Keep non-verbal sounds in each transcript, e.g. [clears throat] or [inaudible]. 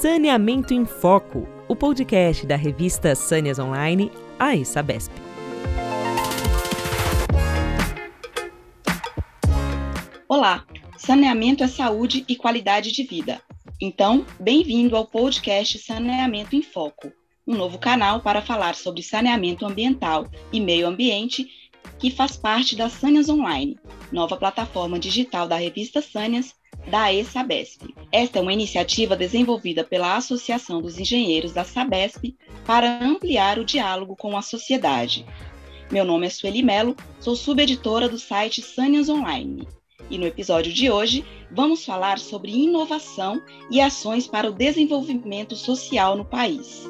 Saneamento em Foco, o podcast da revista Sâneas Online, a Sabesp. Olá, saneamento é saúde e qualidade de vida. Então, bem-vindo ao podcast Saneamento em Foco, um novo canal para falar sobre saneamento ambiental e meio ambiente que faz parte da Sâneas Online, nova plataforma digital da revista Sâneas da ESABESP. Esta é uma iniciativa desenvolvida pela Associação dos Engenheiros da Sabesp para ampliar o diálogo com a sociedade. Meu nome é Sueli Melo, sou subeditora do site Sâneas Online. E no episódio de hoje, vamos falar sobre inovação e ações para o desenvolvimento social no país.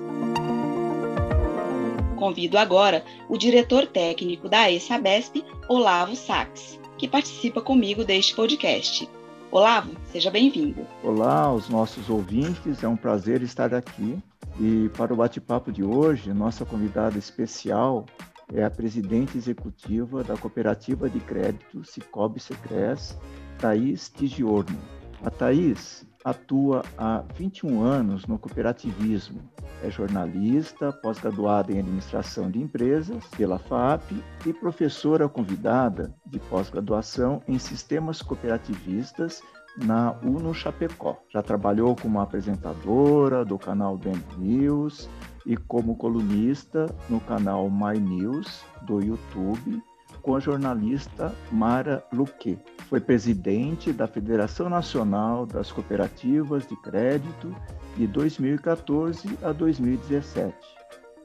Convido agora o diretor técnico da ESABESP, Olavo Sachs, que participa comigo deste podcast. Olavo, seja bem-vindo. Olá aos nossos ouvintes, é um prazer estar aqui. E para o bate-papo de hoje, nossa convidada especial é a presidente executiva da Cooperativa de Crédito Cicobi Secres, Thaís Tigiorno. A Thaís atua há 21 anos no cooperativismo. É jornalista, pós-graduada em administração de empresas pela FAP e professora convidada de pós-graduação em sistemas cooperativistas na UNO Chapecó. Já trabalhou como apresentadora do canal Ben News e como colunista no canal My News do YouTube com a jornalista Mara Luque. Foi presidente da Federação Nacional das Cooperativas de Crédito de 2014 a 2017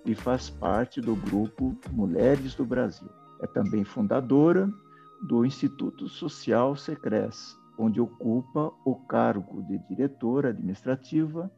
e faz parte do grupo Mulheres do Brasil. É também fundadora do Instituto Social Secres, onde ocupa o cargo de diretora administrativa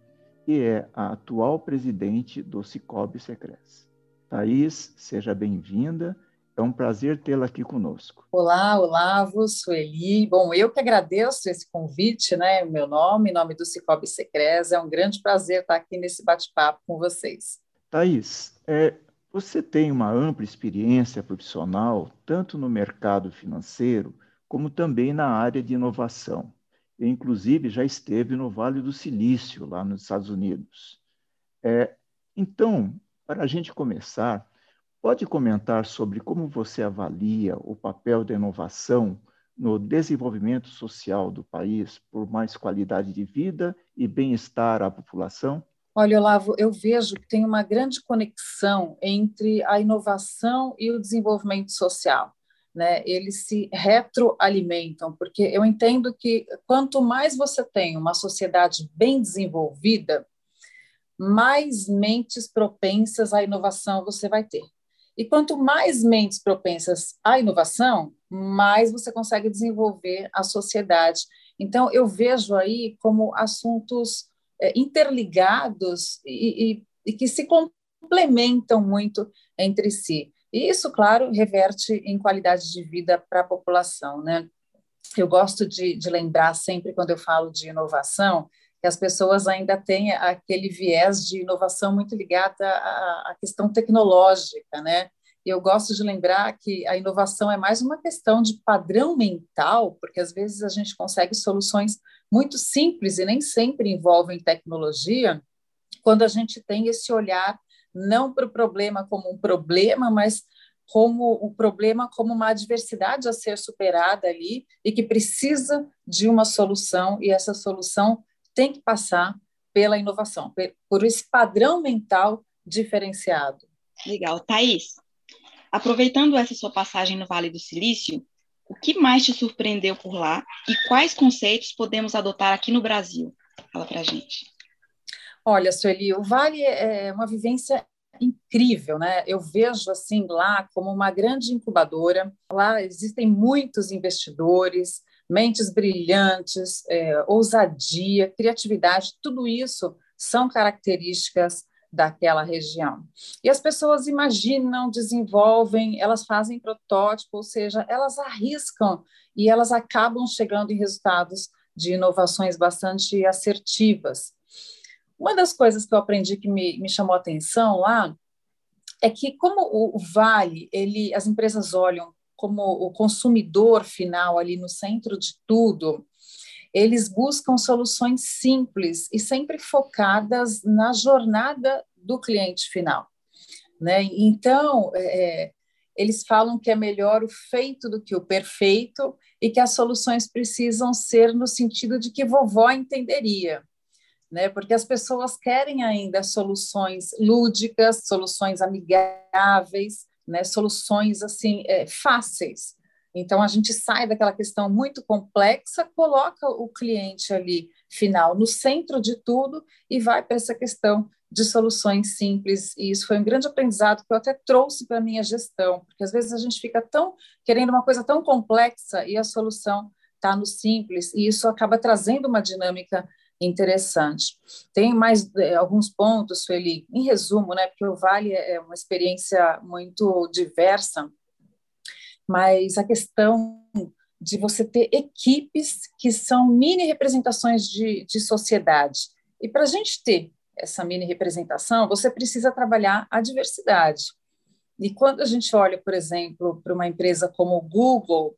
e é a atual presidente do Cicobi Secres. Thaís, seja bem-vinda é um prazer tê-la aqui conosco. Olá, Olavo, Sueli. Bom, eu que agradeço esse convite, né? Meu nome, em nome do Cicobi Secres, é um grande prazer estar aqui nesse bate-papo com vocês. Thaís, é, você tem uma ampla experiência profissional, tanto no mercado financeiro, como também na área de inovação. E, inclusive, já esteve no Vale do Silício, lá nos Estados Unidos. É, então, para a gente começar, Pode comentar sobre como você avalia o papel da inovação no desenvolvimento social do país por mais qualidade de vida e bem-estar à população? Olha, Olavo, eu vejo que tem uma grande conexão entre a inovação e o desenvolvimento social. Né? Eles se retroalimentam, porque eu entendo que quanto mais você tem uma sociedade bem desenvolvida, mais mentes propensas à inovação você vai ter. E quanto mais mentes propensas à inovação, mais você consegue desenvolver a sociedade. Então, eu vejo aí como assuntos é, interligados e, e, e que se complementam muito entre si. E isso, claro, reverte em qualidade de vida para a população. Né? Eu gosto de, de lembrar sempre, quando eu falo de inovação, que as pessoas ainda têm aquele viés de inovação muito ligada à, questão tecnológica, né? eu gosto de lembrar que a inovação é mais uma questão de padrão mental, porque às vezes a gente consegue soluções muito simples e nem sempre envolvem tecnologia, quando a gente tem esse olhar não para o problema como um problema, mas como o problema como uma adversidade a ser superada ali e que precisa de uma solução e essa solução tem que passar pela inovação, por esse padrão mental diferenciado. Legal. Thaís, aproveitando essa sua passagem no Vale do Silício, o que mais te surpreendeu por lá e quais conceitos podemos adotar aqui no Brasil? Fala para gente. Olha, Sueli, o Vale é uma vivência incrível, né? Eu vejo assim lá como uma grande incubadora. Lá existem muitos investidores, mentes brilhantes, é, ousadia, criatividade, tudo isso são características daquela região. E as pessoas imaginam, desenvolvem, elas fazem protótipo, ou seja, elas arriscam e elas acabam chegando em resultados de inovações bastante assertivas. Uma das coisas que eu aprendi que me, me chamou a atenção lá é que como o, o Vale, ele, as empresas olham como o consumidor final ali no centro de tudo, eles buscam soluções simples e sempre focadas na jornada do cliente final. Né? Então, é, eles falam que é melhor o feito do que o perfeito e que as soluções precisam ser no sentido de que vovó entenderia. Né? Porque as pessoas querem ainda soluções lúdicas, soluções amigáveis, né? soluções assim é, fáceis. Então a gente sai daquela questão muito complexa, coloca o cliente ali final no centro de tudo e vai para essa questão de soluções simples, e isso foi um grande aprendizado que eu até trouxe para a minha gestão, porque às vezes a gente fica tão querendo uma coisa tão complexa e a solução está no simples, e isso acaba trazendo uma dinâmica interessante. Tem mais é, alguns pontos, Feli, em resumo, né, porque o Vale é uma experiência muito diversa, mas a questão de você ter equipes que são mini representações de, de sociedade. E para a gente ter essa mini representação, você precisa trabalhar a diversidade. E quando a gente olha, por exemplo, para uma empresa como o Google,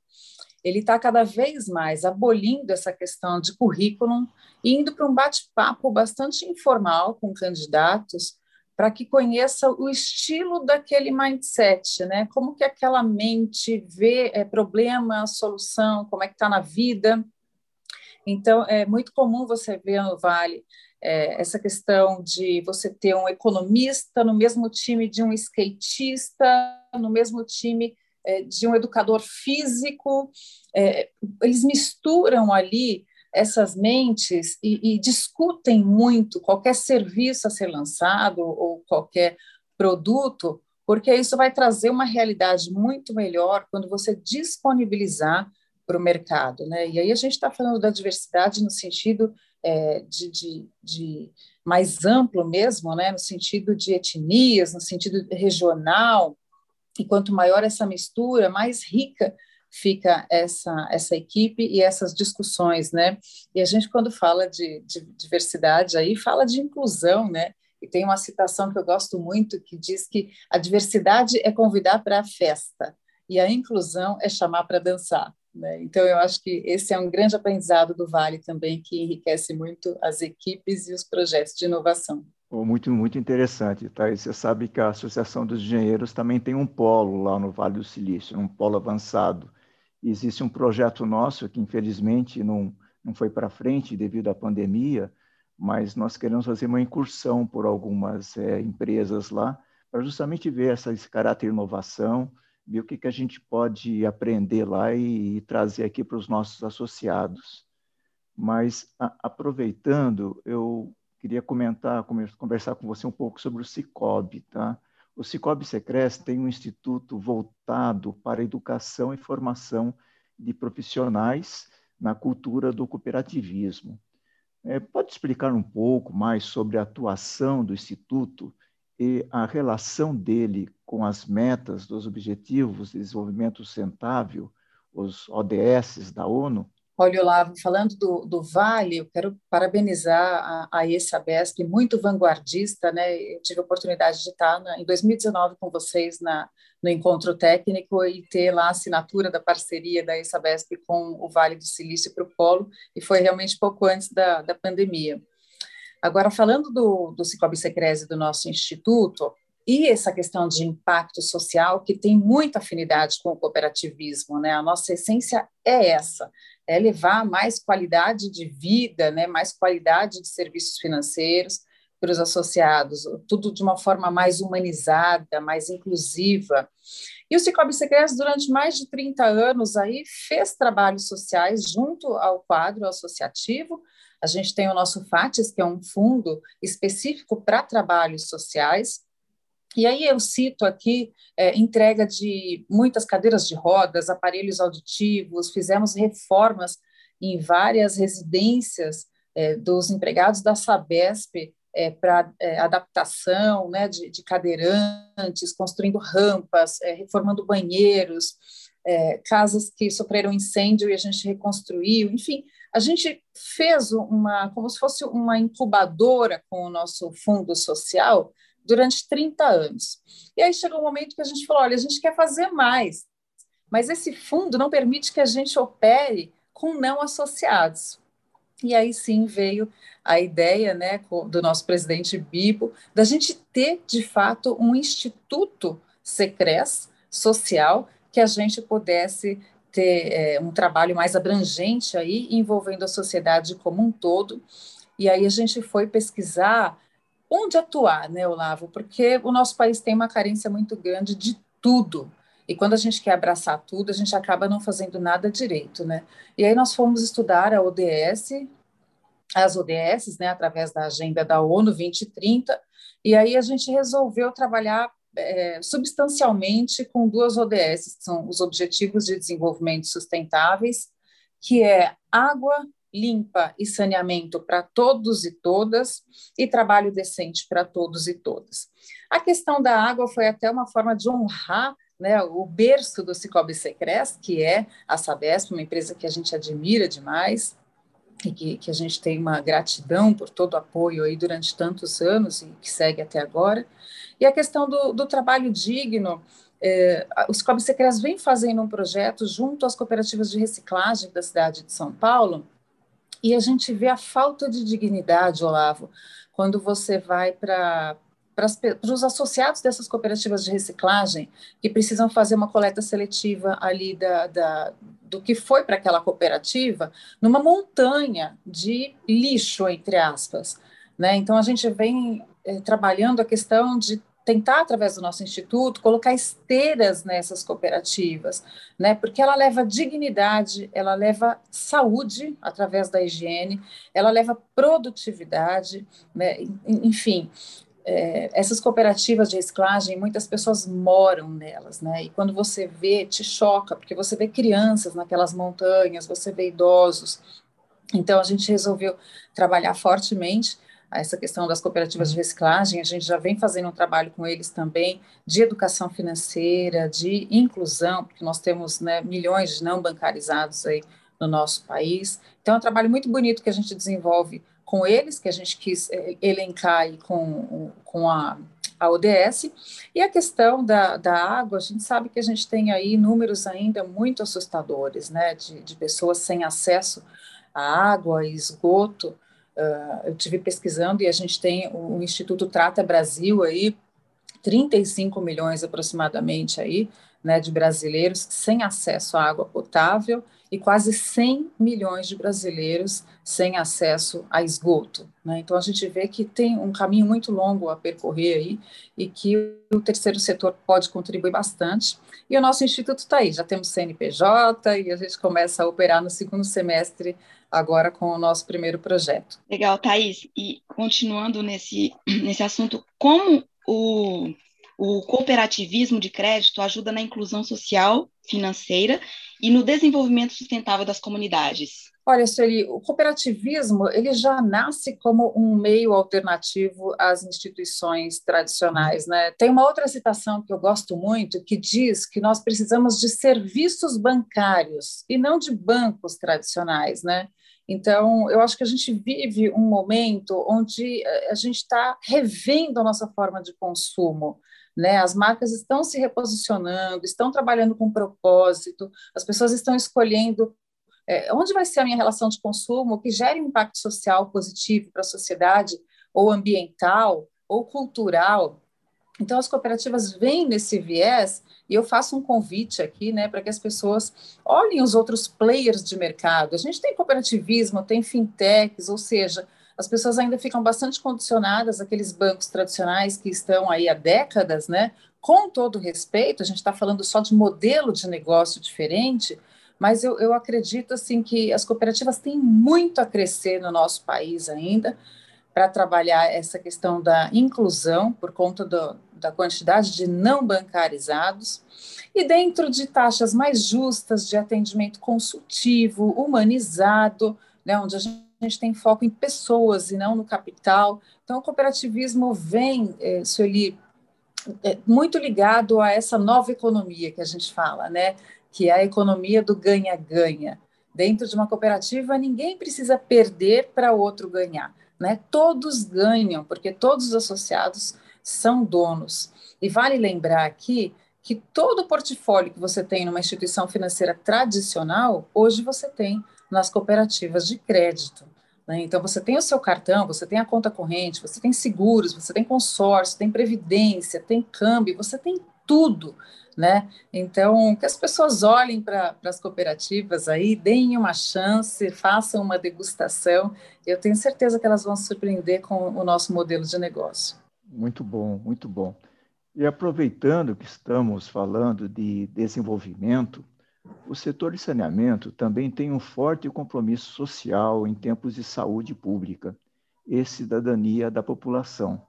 ele está cada vez mais abolindo essa questão de currículo e indo para um bate-papo bastante informal com candidatos para que conheça o estilo daquele mindset, né? Como que aquela mente vê é, problema, solução, como é que está na vida. Então, é muito comum você ver no Vale é, essa questão de você ter um economista no mesmo time de um skatista, no mesmo time é, de um educador físico, é, eles misturam ali essas mentes e, e, discutem muito qualquer serviço a ser lançado ou qualquer produto, porque isso vai trazer uma realidade muito melhor quando você disponibilizar para o mercado. Né? E aí a gente está falando da diversidade no sentido é, de, de, de, mais amplo mesmo, né, no sentido de etnias, no sentido regional, e quanto maior essa mistura, mais rica fica essa, essa equipe e essas discussões, né? E a gente, quando fala de, de diversidade, aí fala de inclusão, né? E tem uma citação que eu gosto muito que diz que a diversidade é convidar para a festa e a inclusão é chamar para dançar. Né? Então, eu acho que esse é um grande aprendizado do Vale também, que enriquece muito as equipes e os projetos de inovação. Muito, muito interessante, tá? E você sabe que a Associação dos Engenheiros também tem um polo lá no Vale do Silício, um polo avançado. E existe um projeto nosso que, infelizmente, não, não foi para frente devido à pandemia, mas nós queremos fazer uma incursão por algumas é, empresas lá, para justamente ver essa, esse caráter de inovação, ver o que, que a gente pode aprender lá e, e trazer aqui para os nossos associados. Mas, a, aproveitando, eu queria comentar, conversar com você um pouco sobre o Cicobi, tá? O Cicobi Secres tem um instituto voltado para educação e formação de profissionais na cultura do cooperativismo. É, pode explicar um pouco mais sobre a atuação do instituto e a relação dele com as metas dos Objetivos de Desenvolvimento Sustentável, os ODS da ONU? Olha, Olavo, falando do, do Vale, eu quero parabenizar a, a ESABESP, muito vanguardista, né? Eu tive a oportunidade de estar na, em 2019 com vocês na, no encontro técnico e ter lá a assinatura da parceria da ESABESP com o Vale do Silício para o Polo, e foi realmente pouco antes da, da pandemia. Agora, falando do, do Cicobi Secrese do nosso instituto, e essa questão de impacto social, que tem muita afinidade com o cooperativismo, né? A nossa essência é essa, é levar mais qualidade de vida, né? mais qualidade de serviços financeiros para os associados, tudo de uma forma mais humanizada, mais inclusiva. E o Cicobi Secrets, durante mais de 30 anos, aí, fez trabalhos sociais junto ao quadro associativo, a gente tem o nosso FATES, que é um fundo específico para trabalhos sociais. E aí eu cito aqui é, entrega de muitas cadeiras de rodas, aparelhos auditivos, fizemos reformas em várias residências é, dos empregados da Sabesp é, para é, adaptação né, de, de, cadeirantes, construindo rampas, é, reformando banheiros, é, casas que sofreram incêndio e a gente reconstruiu, enfim, a gente fez uma, como se fosse uma incubadora com o nosso fundo social durante 30 anos. E aí chegou um momento que a gente falou: olha, a gente quer fazer mais, mas esse fundo não permite que a gente opere com não associados. E aí sim veio a ideia né, do nosso presidente Bibo da gente ter, de fato, um instituto secres social que a gente pudesse ter é, um trabalho mais abrangente aí, envolvendo a sociedade como um todo. E aí a gente foi pesquisar onde atuar, né, Olavo? Porque o nosso país tem uma carência muito grande de tudo. E quando a gente quer abraçar tudo, a gente acaba não fazendo nada direito, né? E aí nós fomos estudar a ODS, as ODS, né, através da agenda da ONU 2030, e aí a gente resolveu trabalhar é, substancialmente com duas ODS, que são os Objetivos de Desenvolvimento Sustentáveis, que é água limpa e saneamento para todos e todas, e trabalho decente para todos e todas. A questão da água foi até uma forma de honrar né, o berço do Cicobi Secres, que é a Sabesp, uma empresa que a gente admira demais, e que, que, a gente tem uma gratidão por todo o apoio aí durante tantos anos e que segue até agora. E a questão do, do trabalho digno, é, os Cobre Secres vem fazendo um projeto junto às cooperativas de reciclagem da cidade de São Paulo, e a gente vê a falta de dignidade, Olavo, quando você vai para para os associados dessas cooperativas de reciclagem que precisam fazer uma coleta seletiva ali da, da do que foi para aquela cooperativa numa montanha de lixo entre aspas, né? Então a gente vem é, trabalhando a questão de tentar, através do nosso instituto, colocar esteiras nessas cooperativas, né? Porque ela leva dignidade, ela leva saúde através da higiene, ela leva produtividade, né? Enfim, é, essas cooperativas de reciclagem, muitas pessoas moram nelas, né? E quando você vê, te choca, porque você vê crianças naquelas montanhas, você vê idosos. Então, a gente resolveu trabalhar fortemente essa questão das cooperativas de reciclagem, a gente já vem fazendo um trabalho com eles também de educação financeira, de inclusão, porque nós temos né, milhões de não bancarizados aí no nosso país. Então, é um trabalho muito bonito que a gente desenvolve com eles, que a gente quis eh, elencar aí com, com a, a ODS. E a questão da, da água, a gente sabe que a gente tem aí números ainda muito assustadores, né, de, de pessoas sem acesso à água e esgoto. Uh, eu tive pesquisando e a gente tem o, o Instituto Trata Brasil aí, 35 milhões aproximadamente aí, né, de brasileiros sem acesso à água potável e quase 100 milhões de brasileiros sem acesso a esgoto. Né? Então, a gente vê que tem um caminho muito longo a percorrer aí e que o terceiro setor pode contribuir bastante. E o nosso instituto está aí, já temos CNPJ e a gente começa a operar no segundo semestre agora com o nosso primeiro projeto. Legal, Thaís. E continuando nesse, [clears throat] nesse assunto, como o o cooperativismo de crédito ajuda na inclusão social, financeira e no desenvolvimento sustentável das comunidades. Olha, Sueli, o cooperativismo ele já nasce como um meio alternativo às instituições tradicionais, né? Tem uma outra citação que eu gosto muito que diz que nós precisamos de serviços bancários e não de bancos tradicionais, né? Então, eu acho que a gente vive um momento onde a gente está revendo a nossa forma de consumo. Né? As marcas estão se reposicionando, estão trabalhando com propósito, as pessoas estão escolhendo é, onde vai ser a minha relação de consumo que gere impacto social positivo para a sociedade, ou ambiental, ou cultural. Então, as cooperativas vêm nesse viés e eu faço um convite aqui, né, para que as pessoas olhem os outros players de mercado. A gente tem cooperativismo, tem fintechs, ou seja, as pessoas ainda ficam bastante condicionadas àqueles bancos tradicionais que estão aí há décadas, né? Com todo respeito, a gente está falando só de modelo de negócio diferente, mas eu, eu acredito assim que as cooperativas têm muito a crescer no nosso país ainda para trabalhar essa questão da inclusão por conta do, da quantidade de não bancarizados e dentro de taxas mais justas de atendimento consultivo, humanizado, né, onde a gente tem foco em pessoas e não no capital. Então, o cooperativismo vem, é, Sueli, é, muito ligado a essa nova economia que a gente fala, né? Que é a economia do ganha-ganha. Dentro de uma cooperativa, ninguém precisa perder para outro ganhar. Né? Todos ganham, porque todos os associados são donos. E vale lembrar aqui que todo o portfólio que você tem numa instituição financeira tradicional, hoje você tem nas cooperativas de crédito. Né? Então, você tem o seu cartão, você tem a conta corrente, você tem seguros, você tem consórcio, tem previdência, tem câmbio, você tem tudo. Né? Então, que as pessoas olhem para as cooperativas aí, deem uma chance, façam uma degustação. Eu tenho certeza que elas vão se surpreender com o nosso modelo de negócio. Muito bom, muito bom. E aproveitando que estamos falando de desenvolvimento, o setor de saneamento também tem um forte compromisso social em tempos de saúde pública e cidadania da população.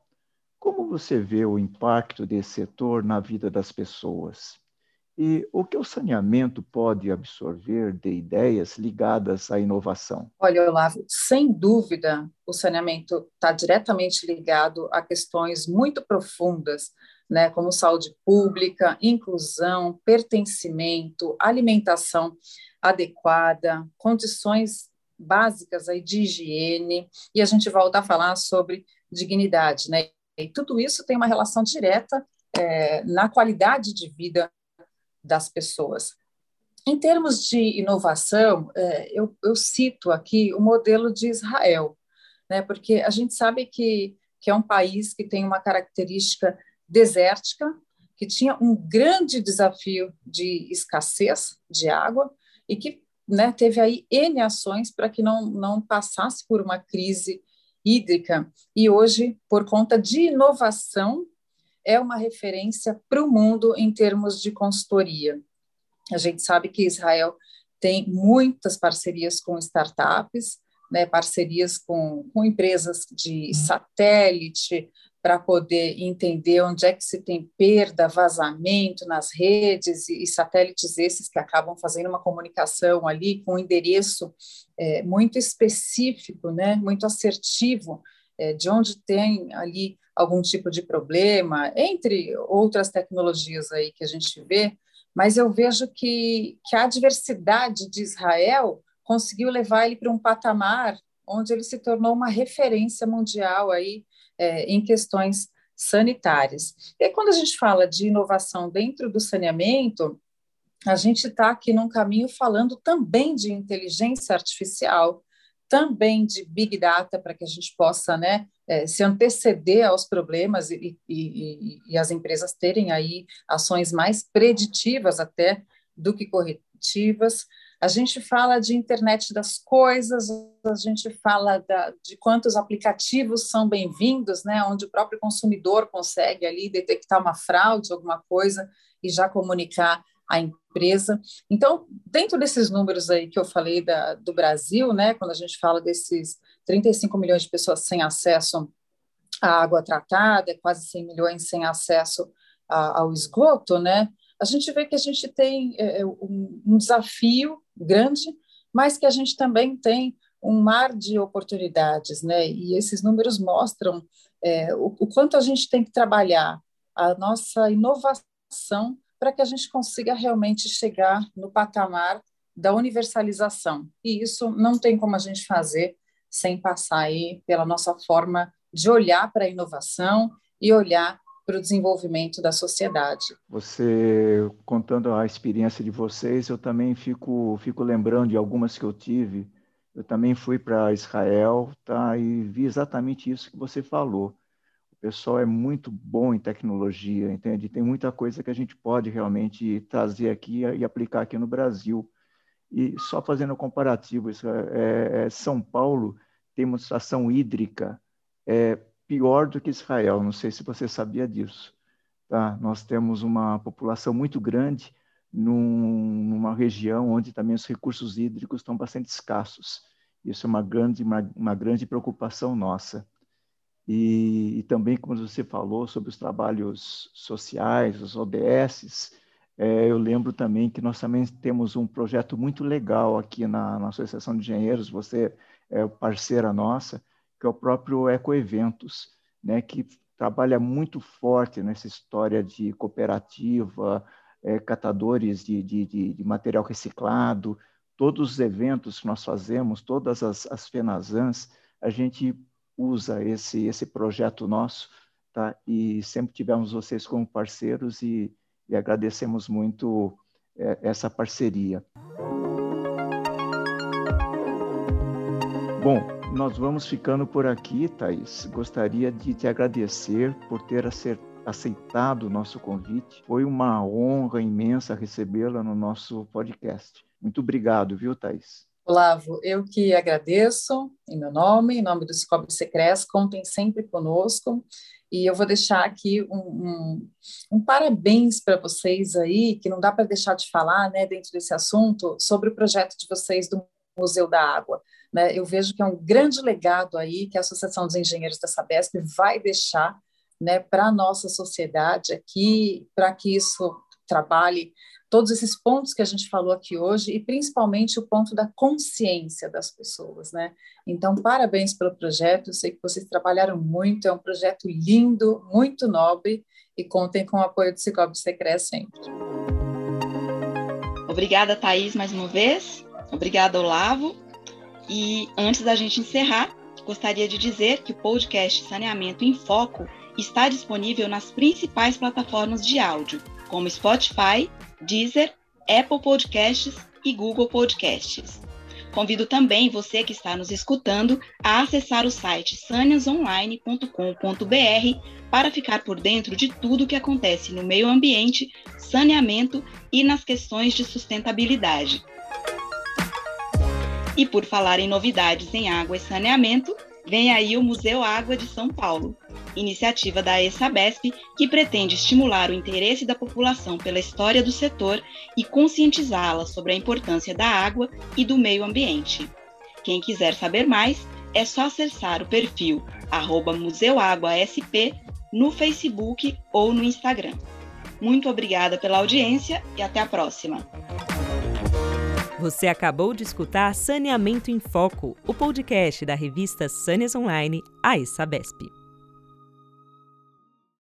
Como você vê o impacto desse setor na vida das pessoas? E o que o saneamento pode absorver de ideias ligadas à inovação? Olha, Olavo, sem dúvida, o saneamento está diretamente ligado a questões muito profundas né, como saúde pública, inclusão, pertencimento, alimentação adequada, condições básicas aí de higiene, e a gente volta a falar sobre dignidade, né? E tudo isso tem uma relação direta é, na qualidade de vida das pessoas. Em termos de inovação, é, eu, eu, cito aqui o modelo de Israel, né? Porque a gente sabe que, que é um país que tem uma característica desértica, que tinha um grande desafio de escassez de água e que né, teve aí N ações para que não, não passasse por uma crise hídrica. E hoje, por conta de inovação, é uma referência para o mundo em termos de consultoria. A gente sabe que Israel tem muitas parcerias com startups, né, parcerias com, com empresas de uhum. satélite, para poder entender onde é que se tem perda, vazamento nas redes e, e, satélites esses que acabam fazendo uma comunicação ali com um endereço é, muito específico, né, muito assertivo, é, de onde tem ali algum tipo de problema, entre outras tecnologias aí que a gente vê, mas eu vejo que, que a diversidade de Israel conseguiu levar ele para um patamar onde ele se tornou uma referência mundial aí é, em questões sanitárias. E quando a gente fala de inovação dentro do saneamento, a gente está aqui num caminho falando também de inteligência artificial, também de big data para que a gente possa né, é, se anteceder aos problemas e, e, e, as empresas terem aí ações mais preditivas até do que corretivas. A gente fala de internet das coisas, a gente fala da, de quantos aplicativos são bem-vindos, né, onde o próprio consumidor consegue ali detectar uma fraude, alguma coisa e já comunicar à empresa. Então, dentro desses números aí que eu falei da, do Brasil, né, quando a gente fala desses 35 milhões de pessoas sem acesso à água tratada, quase 100 milhões sem acesso a, ao esgoto, né, a gente vê que a gente tem é, um, um desafio grande, mas que a gente também tem um mar de oportunidades, né? E esses números mostram é, o, o, quanto a gente tem que trabalhar a nossa inovação para que a gente consiga realmente chegar no patamar da universalização. E isso não tem como a gente fazer sem passar aí pela nossa forma de olhar para a inovação e olhar para o desenvolvimento da sociedade. Você contando a experiência de vocês, eu também fico fico lembrando de algumas que eu tive. Eu também fui para Israel, tá? E vi exatamente isso que você falou. O pessoal é muito bom em tecnologia, entende? Tem muita coisa que a gente pode realmente trazer aqui e aplicar aqui no Brasil. E só fazendo comparativo, é, é, São Paulo tem uma situação hídrica é, pior do que Israel. Não sei se você sabia disso. Tá? Nós temos uma população muito grande num, numa região onde também os recursos hídricos estão bastante escassos. Isso é uma grande, uma, uma grande preocupação nossa. E, e, também, como você falou, sobre os trabalhos sociais, os ODSs, é, eu lembro também que nós também temos um projeto muito legal aqui na, na Associação de Engenheiros, você é parceira nossa, que é o próprio Ecoeventos, né, que trabalha muito forte nessa história de cooperativa, é, catadores de, de, de, de, material reciclado, todos os eventos que nós fazemos, todas as, as FENAZANs, a gente usa esse, esse projeto nosso, tá? e sempre tivemos vocês como parceiros e, e agradecemos muito é, essa parceria. Bom, nós vamos ficando por aqui, Thaís. Gostaria de te agradecer por ter aceitado o nosso convite. Foi uma honra imensa recebê-la no nosso podcast. Muito obrigado, viu, Thaís? Olavo, eu que agradeço em meu nome, em nome do Scope Secres, contem sempre conosco. E eu vou deixar aqui um, um, um parabéns para vocês aí, que não dá para deixar de falar, né, dentro desse assunto, sobre o projeto de vocês do Museu da Água. Né? Eu vejo que é um grande legado aí que a Associação dos Engenheiros da Sabesp vai deixar né, para a nossa sociedade aqui, para que isso trabalhe todos esses pontos que a gente falou aqui hoje e principalmente o ponto da consciência das pessoas, né? Então, parabéns pelo projeto, eu sei que vocês trabalharam muito, é um projeto lindo, muito nobre e contem com o apoio do Cicobi Secret sempre. Obrigada, Thaís, mais uma vez. Obrigada, Olavo. E antes da gente encerrar, gostaria de dizer que o podcast Saneamento em Foco está disponível nas principais plataformas de áudio, como Spotify, Deezer, Apple Podcasts e Google Podcasts. Convido também você que está nos escutando a acessar o site saniasonline.com.br para ficar por dentro de tudo o que acontece no meio ambiente, saneamento e nas questões de sustentabilidade. E por falar em novidades em água e saneamento, vem aí o Museu Água de São Paulo, iniciativa da ESABESP que pretende estimular o interesse da população pela história do setor e conscientizá-la sobre a importância da água e do meio ambiente. Quem quiser saber mais, é só acessar o perfil museuaguasp no Facebook ou no Instagram. Muito obrigada pela audiência e até a próxima. Você acabou de escutar Saneamento em Foco, o podcast da revista Sanes Online, a ESABESP.